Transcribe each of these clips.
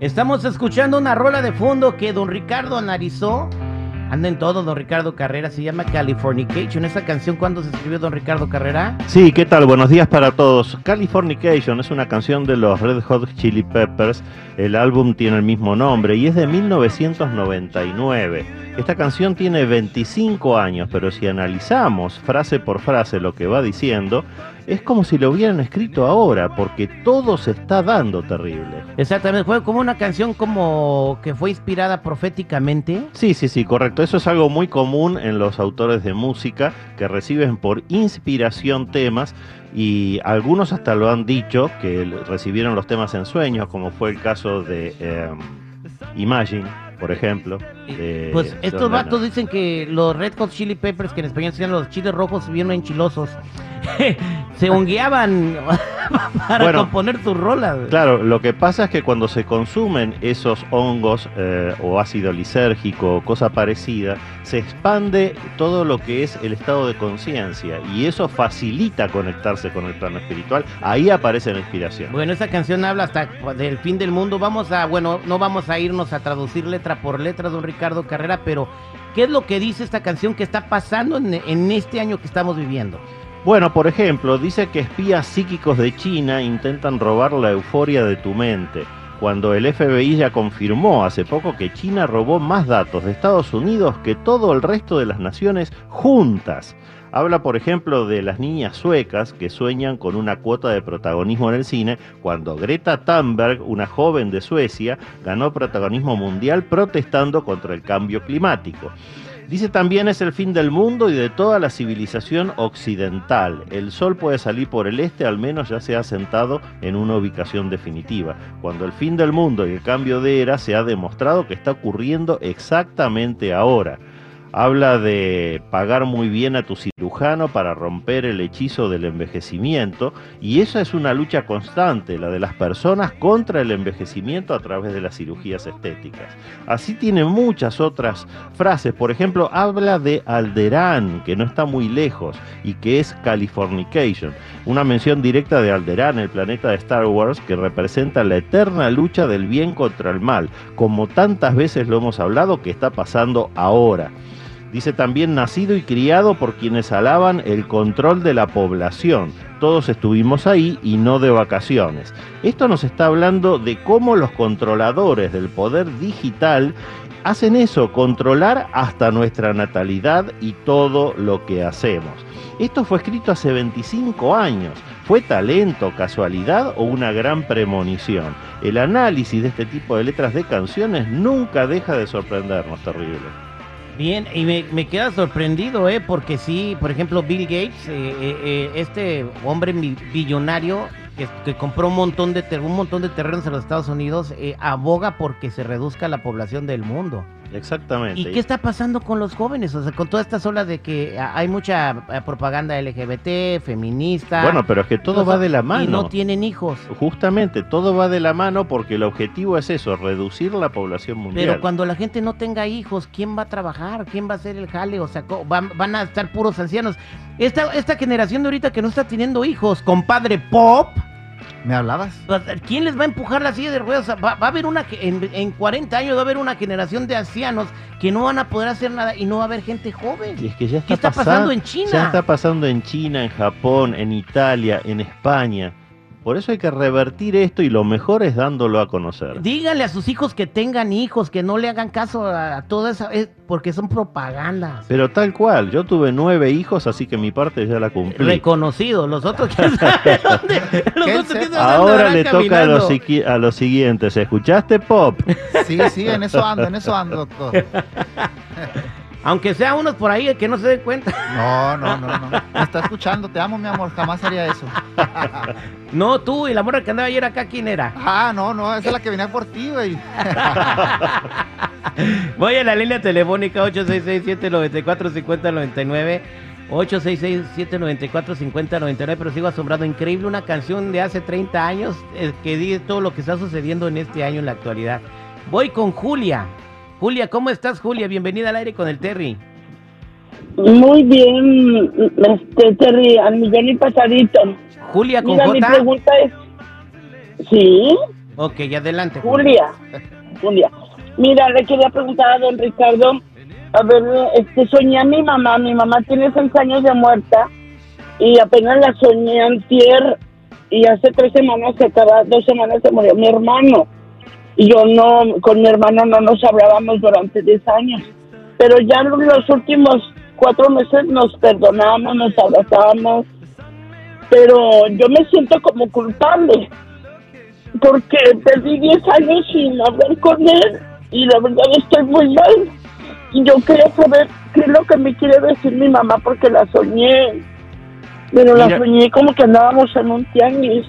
Estamos escuchando una rola de fondo que don Ricardo analizó. Anda en todo, don Ricardo Carrera. Se llama Californication. ¿Esa canción cuándo se escribió don Ricardo Carrera? Sí, ¿qué tal? Buenos días para todos. Californication es una canción de los Red Hot Chili Peppers. El álbum tiene el mismo nombre y es de 1999. Esta canción tiene 25 años, pero si analizamos frase por frase lo que va diciendo, es como si lo hubieran escrito ahora, porque todo se está dando terrible. Exactamente, fue como una canción como que fue inspirada proféticamente. Sí, sí, sí, correcto. Eso es algo muy común en los autores de música que reciben por inspiración temas y algunos hasta lo han dicho que recibieron los temas en sueños, como fue el caso de eh, Imagine por ejemplo. pues estos vatos dicen que los Red Hot Chili Peppers, que en español se llaman los chiles rojos, bien enchilosos, se hongueaban para componer sus rolas. Claro, lo que pasa es que cuando se consumen esos hongos eh, o ácido lisérgico o cosa parecida, se expande todo lo que es el estado de conciencia y eso facilita conectarse con el plano espiritual. Ahí aparece la inspiración. Bueno, esa canción habla hasta del fin del mundo. Vamos a, bueno, no vamos a irnos a traducir letra por letra, don Ricardo Carrera, pero ¿qué es lo que dice esta canción que está pasando en este año que estamos viviendo? Bueno, por ejemplo, dice que espías psíquicos de China intentan robar la euforia de tu mente, cuando el FBI ya confirmó hace poco que China robó más datos de Estados Unidos que todo el resto de las naciones juntas. Habla, por ejemplo, de las niñas suecas que sueñan con una cuota de protagonismo en el cine, cuando Greta Thunberg, una joven de Suecia, ganó protagonismo mundial protestando contra el cambio climático. Dice también es el fin del mundo y de toda la civilización occidental. El sol puede salir por el este, al menos ya se ha sentado en una ubicación definitiva. Cuando el fin del mundo y el cambio de era se ha demostrado que está ocurriendo exactamente ahora. Habla de pagar muy bien a tu para romper el hechizo del envejecimiento y esa es una lucha constante, la de las personas contra el envejecimiento a través de las cirugías estéticas. Así tiene muchas otras frases, por ejemplo, habla de Alderán, que no está muy lejos y que es Californication, una mención directa de Alderán, el planeta de Star Wars, que representa la eterna lucha del bien contra el mal, como tantas veces lo hemos hablado que está pasando ahora. Dice también nacido y criado por quienes alaban el control de la población. Todos estuvimos ahí y no de vacaciones. Esto nos está hablando de cómo los controladores del poder digital hacen eso, controlar hasta nuestra natalidad y todo lo que hacemos. Esto fue escrito hace 25 años. ¿Fue talento, casualidad o una gran premonición? El análisis de este tipo de letras de canciones nunca deja de sorprendernos, terrible. Bien, y me, queda sorprendido, ¿eh? Porque sí, por ejemplo, Bill Gates, eh, eh, eh, este hombre billonario que, compró un montón de un montón de terrenos en los Estados Unidos, aboga porque se reduzca la población del mundo. Exactamente. ¿Y qué está pasando con los jóvenes? O sea, con toda esta ola de que hay mucha eh, propaganda LGBT, feminista. Bueno, pero es que todo va de la mano. Y no tienen hijos. Justamente, todo va de la mano porque el objetivo es eso, reducir la población mundial. Pero cuando la gente no tenga hijos, ¿quién va a trabajar? ¿Quién va a hacer el jale? O sea, van, van a estar puros ancianos. Esta, esta generación de ahorita que no está teniendo hijos, compadre Pop ¿Me hablabas? ¿Quién les va a empujar la silla de ruedas? Va, a haber una, en, en 40 años va a haber una generación de ancianos que no van a poder hacer nada y no va a haber gente joven. Y es que ya está ¿Qué está pasando en China? Ya está pasando en China, en Japón, en Italia, en España. Por eso hay que revertir esto y lo mejor es dándolo a conocer. Díganle a sus hijos que tengan hijos, que no le hagan caso a, toda esa, porque son propagandas. Pero tal cual, yo tuve nueve hijos, así que mi parte ya la cumplí. Reconocido, los otros quién sabe dónde. Ahora le toca a los, a los siguientes. ¿Escuchaste, Pop? Sí, sí, en eso ando, en eso ando, doctor. Aunque sea unos por ahí que no se den cuenta. No, no, no, no. Me está escuchando, te amo, mi amor, jamás haría eso. No, tú y la morra que andaba ayer acá, ¿quién era? Ah, no, no, esa es la que venía por ti, güey. Voy a la línea telefónica 866-794-5099. 866-794-5099, pero sigo asombrado. Increíble, una canción de hace 30 años eh, que dice todo lo que está sucediendo en este año en la actualidad. Voy con Julia. Julia, ¿cómo estás, Julia? Bienvenida al aire con el Terry. Muy bien, este, Terry, al millón y pasadito. Julia con Mira, mi pregunta es... ¿Sí? Ok, adelante. Julia. Julia. Mira, le quería preguntar a don Ricardo, a ver, este, soñé a mi mamá, mi mamá tiene seis años de muerta y apenas la soñé antier y hace tres semanas, se acaba, dos semanas se murió mi hermano. Y yo no, con mi hermano no nos hablábamos durante diez años. Pero ya en los últimos cuatro meses nos perdonamos, nos abrazamos. Pero yo me siento como culpable porque perdí 10 años sin hablar con él y la verdad estoy muy mal. Y yo quería saber qué es lo que me quiere decir mi mamá porque la soñé. Pero la soñé como que andábamos en un tianguis.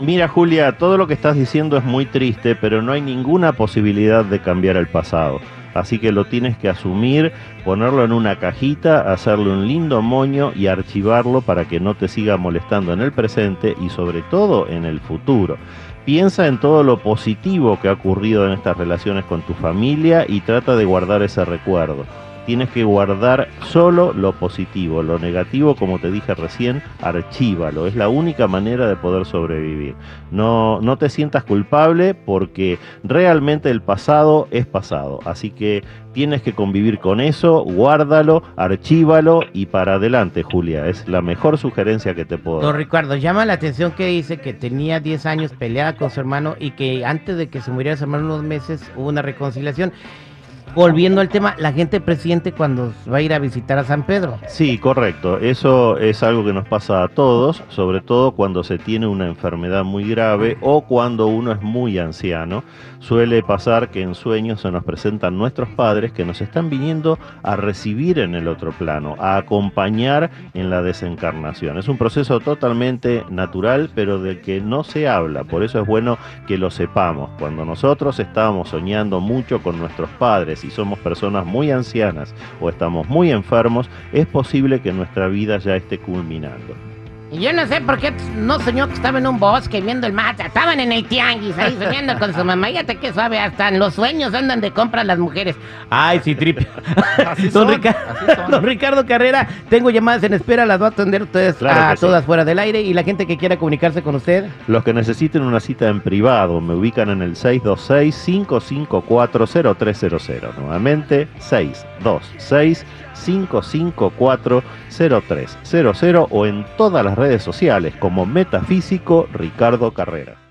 Mira Julia, todo lo que estás diciendo es muy triste, pero no hay ninguna posibilidad de cambiar el pasado. Así que lo tienes que asumir, ponerlo en una cajita, hacerle un lindo moño y archivarlo para que no te siga molestando en el presente y sobre todo en el futuro. Piensa en todo lo positivo que ha ocurrido en estas relaciones con tu familia y trata de guardar ese recuerdo. Tienes que guardar solo lo positivo, lo negativo, como te dije recién, archívalo. Es la única manera de poder sobrevivir. No, no te sientas culpable porque realmente el pasado es pasado. Así que tienes que convivir con eso, guárdalo, archívalo y para adelante, Julia. Es la mejor sugerencia que te puedo Don dar. Ricardo, llama la atención que dice que tenía 10 años peleada con su hermano y que antes de que se muriera su hermano unos meses hubo una reconciliación. Volviendo al tema, la gente presiente cuando va a ir a visitar a San Pedro. Sí, correcto. Eso es algo que nos pasa a todos, sobre todo cuando se tiene una enfermedad muy grave o cuando uno es muy anciano. Suele pasar que en sueños se nos presentan nuestros padres que nos están viniendo a recibir en el otro plano, a acompañar en la desencarnación. Es un proceso totalmente natural, pero del que no se habla. Por eso es bueno que lo sepamos. Cuando nosotros estábamos soñando mucho con nuestros padres y somos personas muy ancianas o estamos muy enfermos, es posible que nuestra vida ya esté culminando. Y yo no sé por qué no soñó que estaba en un bosque viendo el mar. Estaban en el tianguis ahí soñando con su mamá. Fíjate que suave, hasta en los sueños andan de compras las mujeres. Ay, sí. Así don, son, Rica- así son. don Ricardo Carrera, tengo llamadas en espera, las va a atender ustedes Claro a que sí. todas fuera del aire. Y la gente que quiera comunicarse con usted, Los que necesiten una cita en privado me ubican en el 626-554-0300. Nuevamente, 626-554-0300 o en todas las redes sociales como Metafísico Ricardo Carrera.